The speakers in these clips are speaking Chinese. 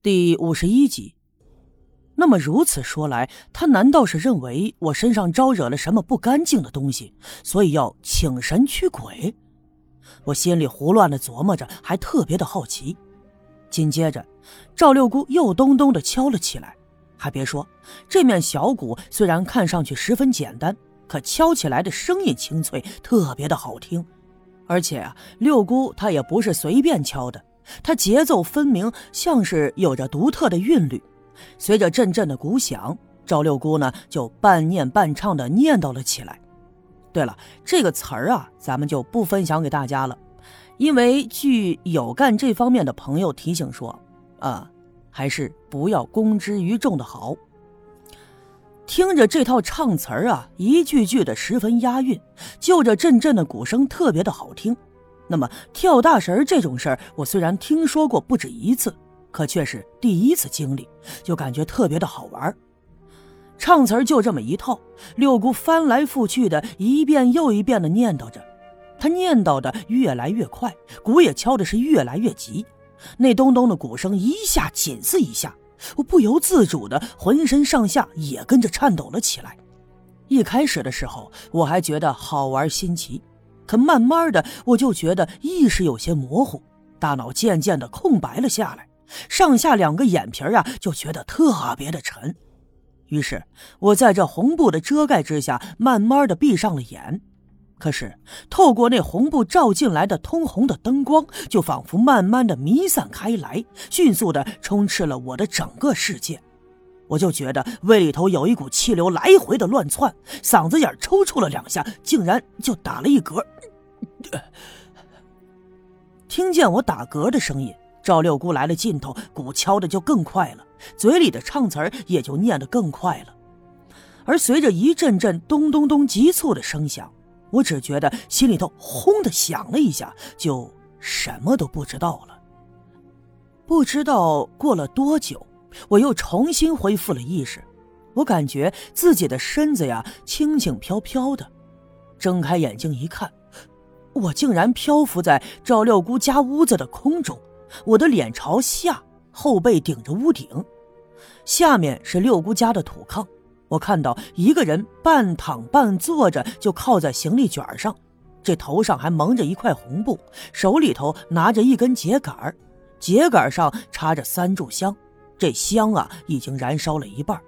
第五十一集。那么如此说来，他难道是认为我身上招惹了什么不干净的东西，所以要请神驱鬼？我心里胡乱的琢磨着，还特别的好奇。紧接着，赵六姑又咚咚的敲了起来。还别说，这面小鼓虽然看上去十分简单，可敲起来的声音清脆，特别的好听。而且啊，六姑她也不是随便敲的。它节奏分明，像是有着独特的韵律。随着阵阵的鼓响，赵六姑呢就半念半唱的念叨了起来。对了，这个词儿啊，咱们就不分享给大家了，因为据有干这方面的朋友提醒说，啊，还是不要公之于众的好。听着这套唱词儿啊，一句句的十分押韵，就着阵阵的鼓声，特别的好听。那么跳大神这种事儿，我虽然听说过不止一次，可却是第一次经历，就感觉特别的好玩。唱词就这么一套，六姑翻来覆去的一遍又一遍的念叨着，她念叨的越来越快，鼓也敲的是越来越急，那咚咚的鼓声一下紧似一下，我不由自主的浑身上下也跟着颤抖了起来。一开始的时候，我还觉得好玩新奇。可慢慢的，我就觉得意识有些模糊，大脑渐渐的空白了下来，上下两个眼皮啊就觉得特别的沉。于是，我在这红布的遮盖之下，慢慢的闭上了眼。可是，透过那红布照进来的通红的灯光，就仿佛慢慢的弥散开来，迅速的充斥了我的整个世界。我就觉得胃里头有一股气流来回的乱窜，嗓子眼抽搐了两下，竟然就打了一嗝。听见我打嗝的声音，赵六姑来了劲头，鼓敲的就更快了，嘴里的唱词儿也就念得更快了。而随着一阵阵咚咚咚急促的声响，我只觉得心里头轰的响了一下，就什么都不知道了。不知道过了多久。我又重新恢复了意识，我感觉自己的身子呀轻轻飘飘的，睁开眼睛一看，我竟然漂浮在赵六姑家屋子的空中，我的脸朝下，后背顶着屋顶，下面是六姑家的土炕，我看到一个人半躺半坐着，就靠在行李卷上，这头上还蒙着一块红布，手里头拿着一根秸秆秸秆上插着三炷香。这香啊，已经燃烧了一半，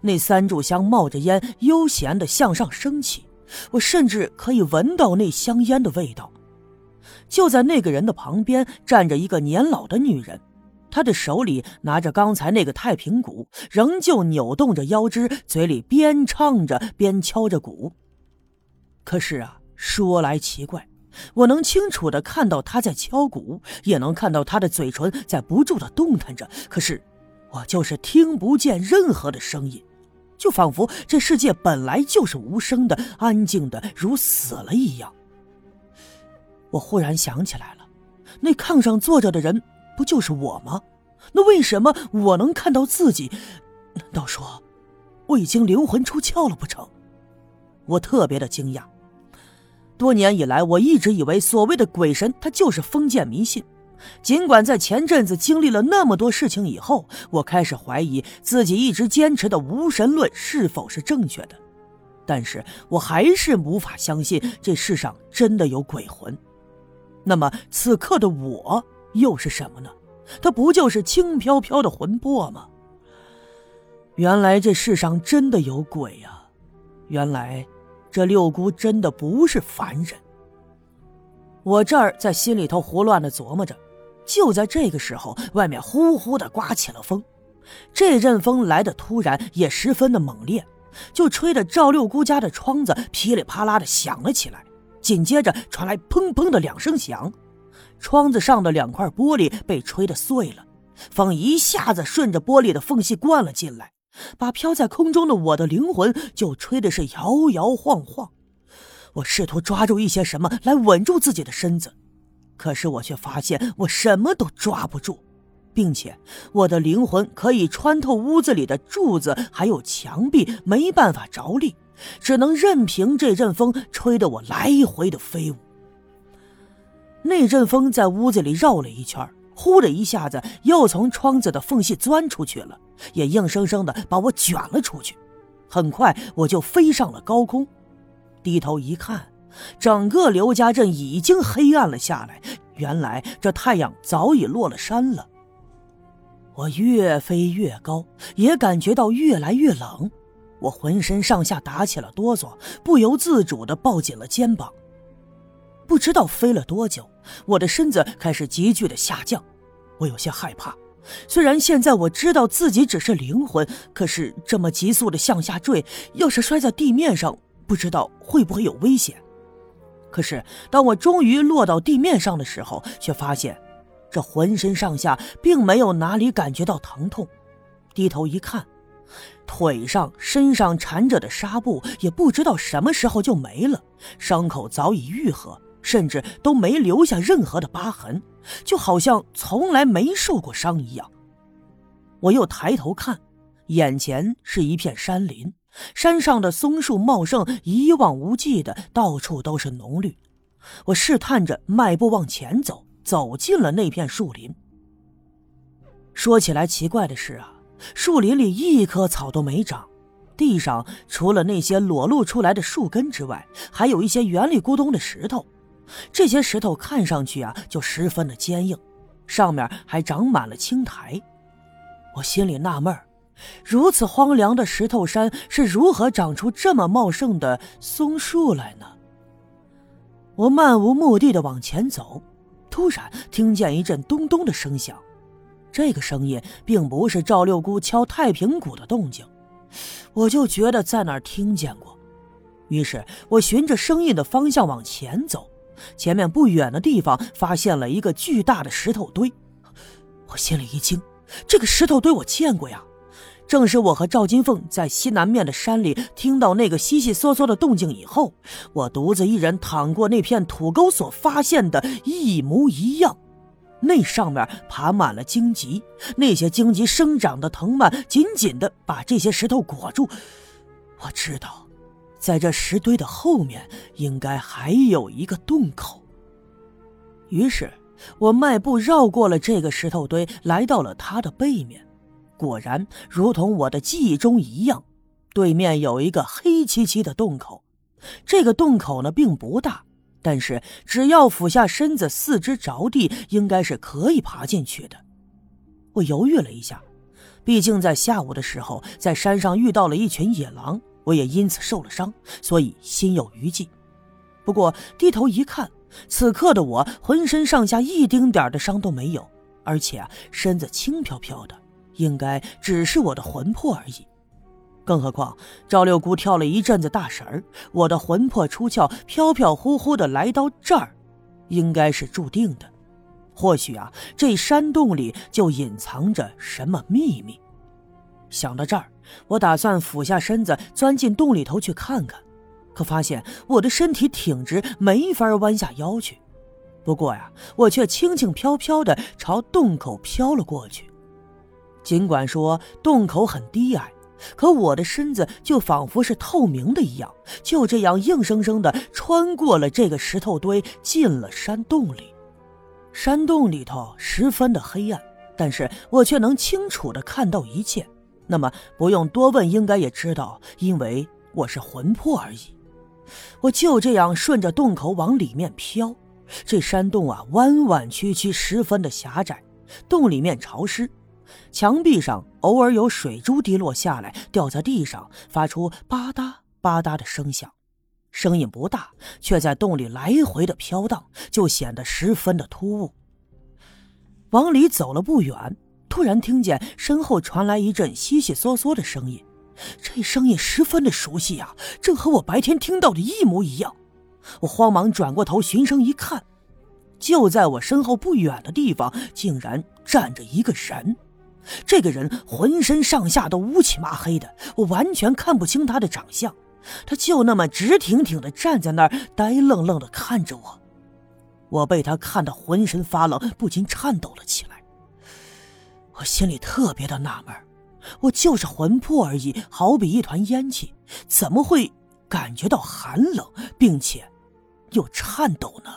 那三炷香冒着烟，悠闲的向上升起，我甚至可以闻到那香烟的味道。就在那个人的旁边站着一个年老的女人，她的手里拿着刚才那个太平鼓，仍旧扭动着腰肢，嘴里边唱着边敲着鼓。可是啊，说来奇怪，我能清楚的看到她在敲鼓，也能看到她的嘴唇在不住的动弹着，可是。我就是听不见任何的声音，就仿佛这世界本来就是无声的、安静的，如死了一样。我忽然想起来了，那炕上坐着的人不就是我吗？那为什么我能看到自己？难道说我已经灵魂出窍了不成？我特别的惊讶。多年以来，我一直以为所谓的鬼神，他就是封建迷信。尽管在前阵子经历了那么多事情以后，我开始怀疑自己一直坚持的无神论是否是正确的，但是我还是无法相信这世上真的有鬼魂。那么此刻的我又是什么呢？它不就是轻飘飘的魂魄吗？原来这世上真的有鬼呀！原来这六姑真的不是凡人。我这儿在心里头胡乱的琢磨着。就在这个时候，外面呼呼的刮起了风，这阵风来的突然，也十分的猛烈，就吹得赵六姑家的窗子噼里啪啦的响了起来。紧接着传来砰砰的两声响，窗子上的两块玻璃被吹得碎了，风一下子顺着玻璃的缝隙灌了进来，把飘在空中的我的灵魂就吹的是摇摇晃晃。我试图抓住一些什么来稳住自己的身子。可是我却发现我什么都抓不住，并且我的灵魂可以穿透屋子里的柱子还有墙壁，没办法着力，只能任凭这阵风吹得我来回的飞舞。那阵风在屋子里绕了一圈，呼的一下子又从窗子的缝隙钻出去了，也硬生生的把我卷了出去。很快我就飞上了高空，低头一看，整个刘家镇已经黑暗了下来。原来这太阳早已落了山了。我越飞越高，也感觉到越来越冷，我浑身上下打起了哆嗦，不由自主的抱紧了肩膀。不知道飞了多久，我的身子开始急剧的下降，我有些害怕。虽然现在我知道自己只是灵魂，可是这么急速的向下坠，要是摔在地面上，不知道会不会有危险。可是当我终于落到地面上的时候，却发现这浑身上下并没有哪里感觉到疼痛。低头一看，腿上、身上缠着的纱布也不知道什么时候就没了，伤口早已愈合。甚至都没留下任何的疤痕，就好像从来没受过伤一样。我又抬头看，眼前是一片山林，山上的松树茂盛，一望无际的，到处都是浓绿。我试探着迈步往前走，走进了那片树林。说起来奇怪的是啊，树林里一棵草都没长，地上除了那些裸露出来的树根之外，还有一些圆里咕咚的石头。这些石头看上去啊，就十分的坚硬，上面还长满了青苔。我心里纳闷儿如此荒凉的石头山是如何长出这么茂盛的松树来呢？我漫无目的的往前走，突然听见一阵咚咚的声响。这个声音并不是赵六姑敲太平鼓的动静，我就觉得在那儿听见过。于是我循着声音的方向往前走。前面不远的地方发现了一个巨大的石头堆，我心里一惊，这个石头堆我见过呀，正是我和赵金凤在西南面的山里听到那个悉悉嗦嗦的动静以后，我独自一人躺过那片土沟所发现的一模一样。那上面爬满了荆棘，那些荆棘生长的藤蔓紧紧的把这些石头裹住。我知道。在这石堆的后面，应该还有一个洞口。于是，我迈步绕过了这个石头堆，来到了它的背面。果然，如同我的记忆中一样，对面有一个黑漆漆的洞口。这个洞口呢，并不大，但是只要俯下身子，四肢着地，应该是可以爬进去的。我犹豫了一下，毕竟在下午的时候，在山上遇到了一群野狼。我也因此受了伤，所以心有余悸。不过低头一看，此刻的我浑身上下一丁点的伤都没有，而且身子轻飘飘的，应该只是我的魂魄而已。更何况赵六姑跳了一阵子大神儿，我的魂魄出窍，飘飘忽忽的来到这儿，应该是注定的。或许啊，这山洞里就隐藏着什么秘密。想到这儿。我打算俯下身子钻进洞里头去看看，可发现我的身体挺直，没法弯下腰去。不过呀，我却轻轻飘飘的朝洞口飘了过去。尽管说洞口很低矮，可我的身子就仿佛是透明的一样，就这样硬生生的穿过了这个石头堆，进了山洞里。山洞里头十分的黑暗，但是我却能清楚的看到一切。那么不用多问，应该也知道，因为我是魂魄而已。我就这样顺着洞口往里面飘。这山洞啊，弯弯曲曲，十分的狭窄。洞里面潮湿，墙壁上偶尔有水珠滴落下来，掉在地上，发出吧嗒吧嗒的声响。声音不大，却在洞里来回的飘荡，就显得十分的突兀。往里走了不远。突然听见身后传来一阵悉悉嗦嗦的声音，这声音十分的熟悉啊，正和我白天听到的一模一样。我慌忙转过头寻声一看，就在我身后不远的地方，竟然站着一个人。这个人浑身上下都乌漆麻黑的，我完全看不清他的长相。他就那么直挺挺的站在那儿，呆愣愣的看着我。我被他看得浑身发冷，不禁颤抖了起来。我心里特别的纳闷，我就是魂魄而已，好比一团烟气，怎么会感觉到寒冷，并且又颤抖呢？